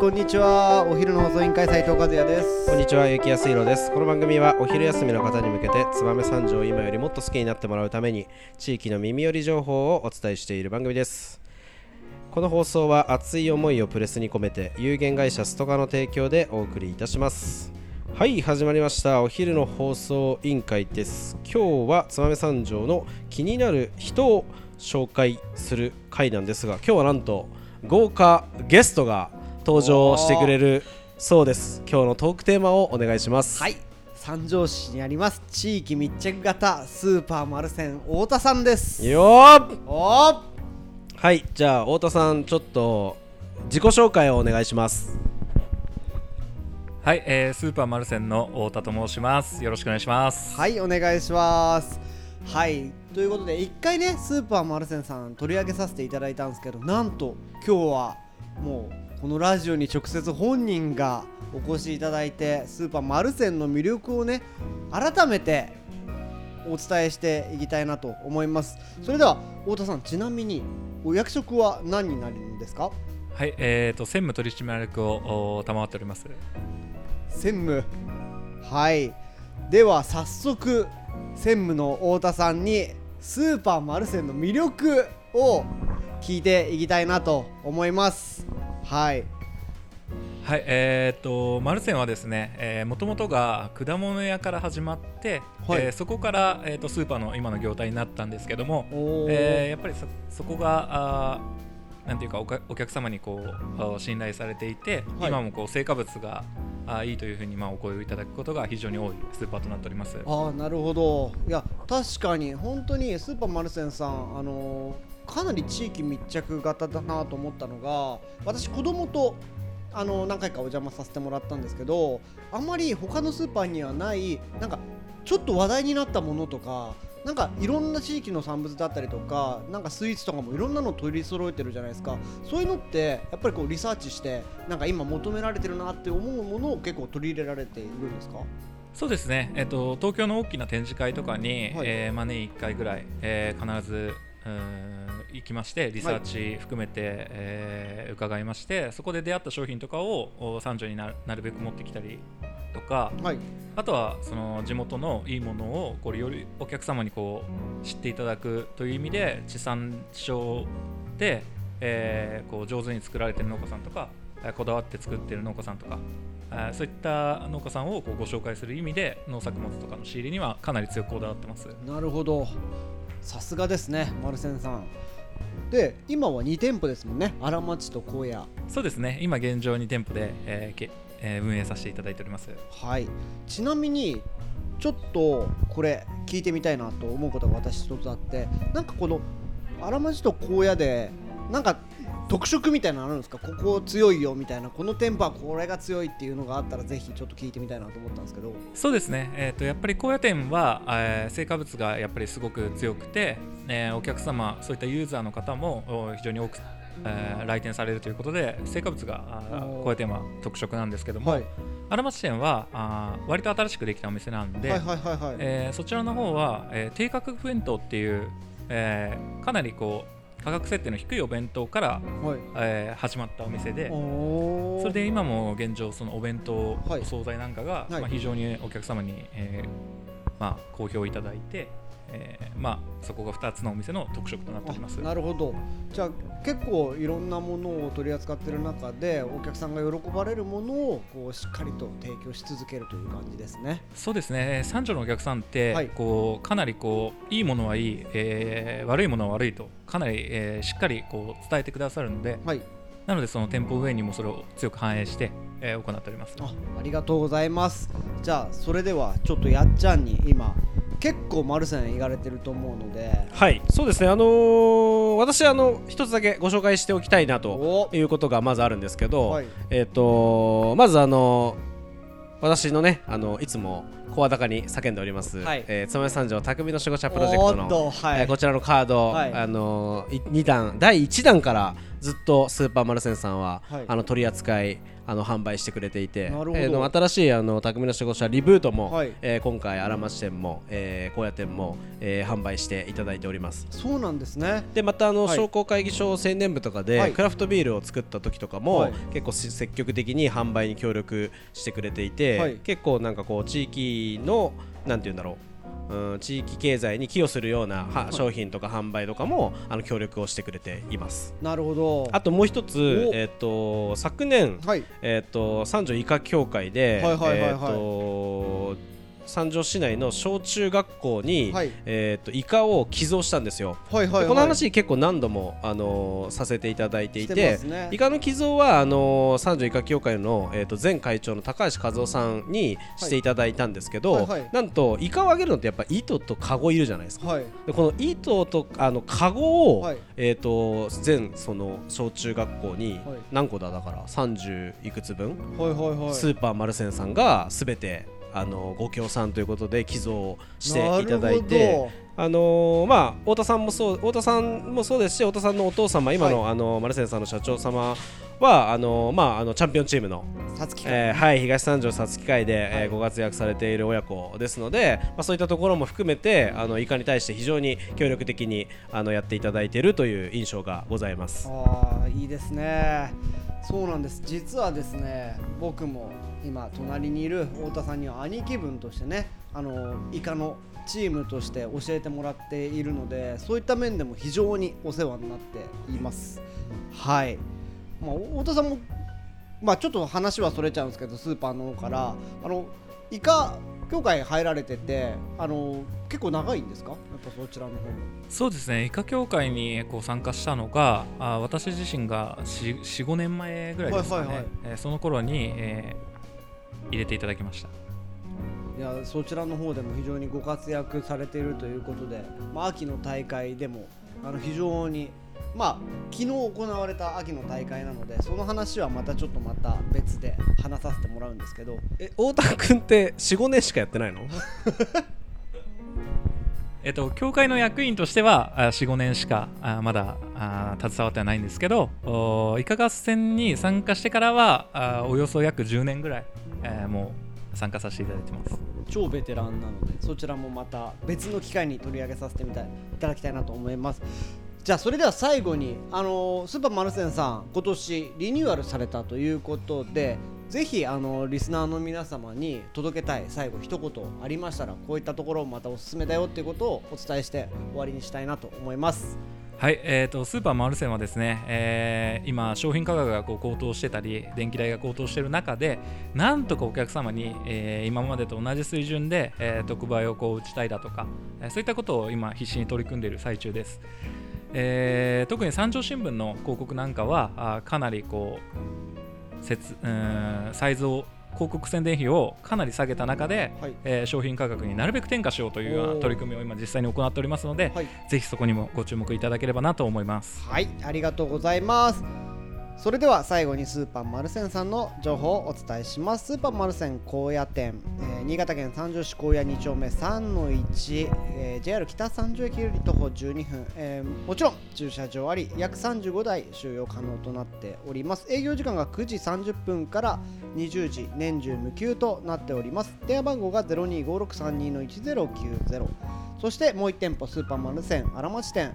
こんにちはお昼の放送委員会斉藤和也ですこんにちは、ゆきやすいろです。この番組はお昼休みの方に向けて、燕三条を今よりもっと好きになってもらうために、地域の耳寄り情報をお伝えしている番組です。この放送は熱い思いをプレスに込めて、有限会社ストカの提供でお送りいたします。はい、始まりました。お昼の放送委員会です。今日は燕三条の気になる人を紹介する回なんですが、今日はなんと豪華ゲストが登場してくれるそうです。今日のトークテーマをお願いします。はい。三条市にあります。地域密着型スーパーマルセン太田さんです。よーおーはい。じゃあ太田さんちょっと自己紹介をお願いします。はい、えー、スーパーマルセンの太田と申します。よろしくお願いします。はい。お願いします。はい。ということで一回ねスーパーマルセンさん取り上げさせていただいたんですけどなんと今日はもうこのラジオに直接本人がお越しいただいてスーパーマルセンの魅力をね改めてお伝えしていきたいなと思います。それでは太田さんちなみにお役職は何になるんですか？はい、えーと専務取締役をお賜っております。専務？はい。では早速専務の太田さんにスーパーマルセンの魅力を聞いていきたいなと思いますはい。はい、えーとマルセンはですね、えー、もともとが果物屋から始まって、はい。えーそこからえーとスーパーの今の業態になったんですけども、えーやっぱりそそこがあーなんていうかおかお客様にこう信頼されていて、はい。今もこう成果物があーいいというふうにまあお声をいただくことが非常に多いスーパーとなっております。ああなるほど。いや確かに本当にスーパーマルセンさんあのーかなり地域密着型だなと思ったのが私子供とあの何回かお邪魔させてもらったんですけどあんまり他のスーパーにはないなんかちょっと話題になったものとかなんかいろんな地域の産物だったりとかなんかスイーツとかもいろんなの取り揃えてるじゃないですか。そういうのってやっぱりこうリサーチしてなんか今求められてるなって思うものを結構取り入れられているんですか？そうですね、えっと、東京の大きな展示会とかに、はい。えーまあ、年1回ぐらい、えー必ず行きましてリサーチ含めて、えー伺いましてそこで出会った商品とかをお三条になるべく持ってきたりとかはい。あとはその地元のいいものをこれよりお客様にこう知っていただくという意味で地産地消で、えーこう上手に作られている農家さんとかえーこだわって作っている農家さんとかえーそういった農家さんをこうご紹介する意味で農作物とかの仕入れにはかなり強くこだわってます。なるほど。さすがですねマルセンさん。で今は2店舗ですもんね。荒町と荒野。そうですね。今現状2店舗で、えーけえー運営させていただいております。はい。ちなみにちょっとこれ聞いてみたいなと思うことが私一つあってなんかこの荒町と荒野でなんか特色みたいなのあるんですか？ここ強いよみたいな。この店舗はこれが強いっていうのがあったらぜひちょっと聞いてみたいなと思ったんですけど。そうですね、えー、とやっぱり高野店は、えー成果物がやっぱりすごく強くて、えーお客様そういったユーザーの方もお非常に多く、えー来店されるということで成果物が高野店は特色なんですけども、はい。荒町店はあー割と新しくできたお店なんで、そちらの方は、えー低価格弁当っていう、えーかなりこう価格設定の低いお弁当から、はい。えー始まったお店でそれで今も現状そのお弁当、はい。お惣菜なんかが、はい。まあ、非常にお客様に、えーまあ、好評いただいて、えーまあ、そこが2つのお店の特色となっております。あなるほど。じゃあ結構いろんなものを取り扱ってる中でお客さんが喜ばれるものをこうしっかりと提供し続けるという感じですね。そうですね。三条のお客さんって、はい。こうかなりこういいものはいい、えー悪いものは悪いとかなり、えーしっかりこう伝えてくださるのではい。なのでその店舗運営にもそれを強く反映して、えー行っております。あありがとうございます。じゃあそれではちょっとやっちゃんに今結構マルセン行かれてると思うので。はいそうですね。あのー私あの一つだけご紹介しておきたいなとお。いうことがまずあるんですけど、はい。えっ、とまずあの私のねあのいつも声高に叫んでおります、はい。えー、つまめ三条匠の守護者プロジェクトのはい。えーこちらのカード、はい。あのー、2弾第1弾からずっとスーパーマルセンさんは、はい。あの取り扱いあの販売してくれていてえーの新しいあの匠の守護者リブートも、はい。えー今回荒町店も、えー、高野店も、えー販売していただいております。そうなんですね。でまたあの、はい。商工会議所青年部とかで、はい。クラフトビールを作った時とかも、はい。結構し積極的に販売に協力してくれていて、はい。結構なんかこう地域のなんて言うんだろううん地域経済に寄与するようなは商品とか販売とかもあの協力をしてくれています。なるほど。あともう一つ、お。えっと昨年、はい。えっと三条医科協会で、はいはいはいはい。えっと三条市内の小中学校に、はい。えっとイカを寄贈したんですよ。はいはいはい。でこの話結構何度も、あのーさせていただいていしてね。イカの寄贈はあのー三条イカ協会の、えー、と前会長の高橋和夫さんにしていただいたんですけど、はいはい。はいなんとイカをあげるのってやっぱ糸とカゴいるじゃないですか。はい。でこの糸とあのカゴを、はい。えー、と全その小中学校にはい。何個だ？だから30いくつ分、はいはいはい。スーパーマルセンさんがすべてあのご協賛ということで寄贈していただいて。あのーまあ太田さんもそう太田さんもそうですし太田さんのお父様今の、あのマルセンさんの社長様はあのーまああのチャンピオンチームの、えーはい東三条皐月会で、えーはい。ご活躍されている親子ですので、まあそういったところも含めてあのイカに対して非常に協力的にあのやっていただいているという印象がございます。ああいいですね。そうなんです。実はですね僕も今隣にいる太田さんには兄貴分としてねあのイカのチームとして教えてもらっているのでそういった面でも非常にお世話になっています。はい、まあ、太田さんもまあちょっと話はそれちゃうんですけどスーパーの方からあのイカ協会入られててあの結構長いんですか？やっぱそちらの方。もそうですね。イカ協会にこう参加したのがあ私自身が45年前ぐらいですかね、はいはいはい。えーその頃に、えー入れていただきました。いやそちらの方でも非常にご活躍されているということで、まあ、秋の大会でもあの非常にまあ昨日行われた秋の大会なのでその話はまたちょっとまた別で話させてもらうんですけど。え太田君って45年しかやってないの？えっと、協会の役員としては45年しかまだ携わってはないんですけどおイカ合戦に参加してからはおよそ約10年ぐらい、えーもう参加させていただいてます。超ベテランなのでそちらもまた別の機会に取り上げさせてみたいいただきたいなと思います。じゃあそれでは最後にあのスーパーマルセンさん今年リニューアルされたということでぜひあのリスナーの皆様に届けたい最後一言ありましたらこういったところをまたおすすめだよっていうことをお伝えして終わりにしたいなと思います。はい、えー、とスーパーマルセンはですね、えー今商品価格がこう高騰してたり電気代が高騰している中でなんとかお客様に、えー今までと同じ水準で、えー特売をこう打ちたいだとか、えそういったことを今必死に取り組んでいる最中です、えー特に三条新聞の広告なんかはあかなりこう節うーんサイズを広告宣伝費をかなり下げた中で、はい。えー商品価格になるべく転嫁しようというような取り組みを今実際に行っておりますので、はい。ぜひそこにもご注目いただければなと思います。はい。ありがとうございますそれでは最後にスーパーマルセンさんの情報をお伝えします。スーパーマルセン高野店、えー新潟県三条市高野2丁目3の1、えー JR 北三条駅より徒歩12分、えーもちろん駐車場あり約35台収容可能となっております。営業時間が9時30分から20時年中無休となっております。電話番号が025632-1090そしてもう1店舗スーパーマルセン荒町店。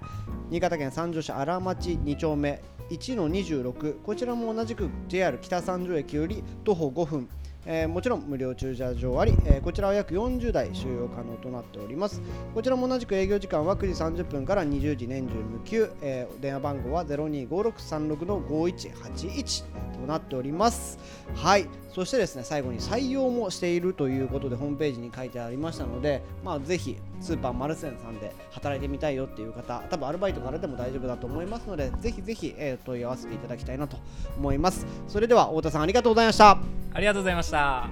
新潟県三条市荒町2丁目1の26こちらも同じく JR 北三条駅より徒歩5分。えーもちろん無料駐車場あり、えーこちらは約40台収容可能となっております。こちらも同じく営業時間は9時30分から20時年中無休、えー電話番号は025636の5181となっております。はい。そしてですね最後に採用もしているということでホームページに書いてありましたのでまあぜひスーパーマルセンさんで働いてみたいよっていう方多分アルバイトからでも大丈夫だと思いますのでぜひぜひ、え問い合わせていただきたいなと思います。それでは太田さんありがとうございました。ありがとうございました。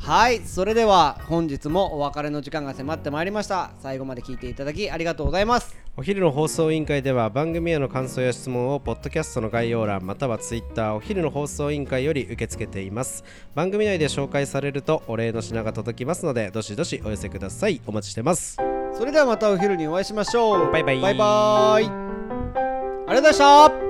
はいそれでは本日もお別れの時間が迫ってまいりました。最後まで聞いていただきありがとうございます。お昼の放送委員会では番組への感想や質問をポッドキャストの概要欄またはツイッターお昼の放送委員会より受け付けています。番組内で紹介されるとお礼の品が届きますのでどしどしお寄せください。お待ちしてます。それではまたお昼にお会いしましょう。バイバイ。バイバイ。ありがとうございました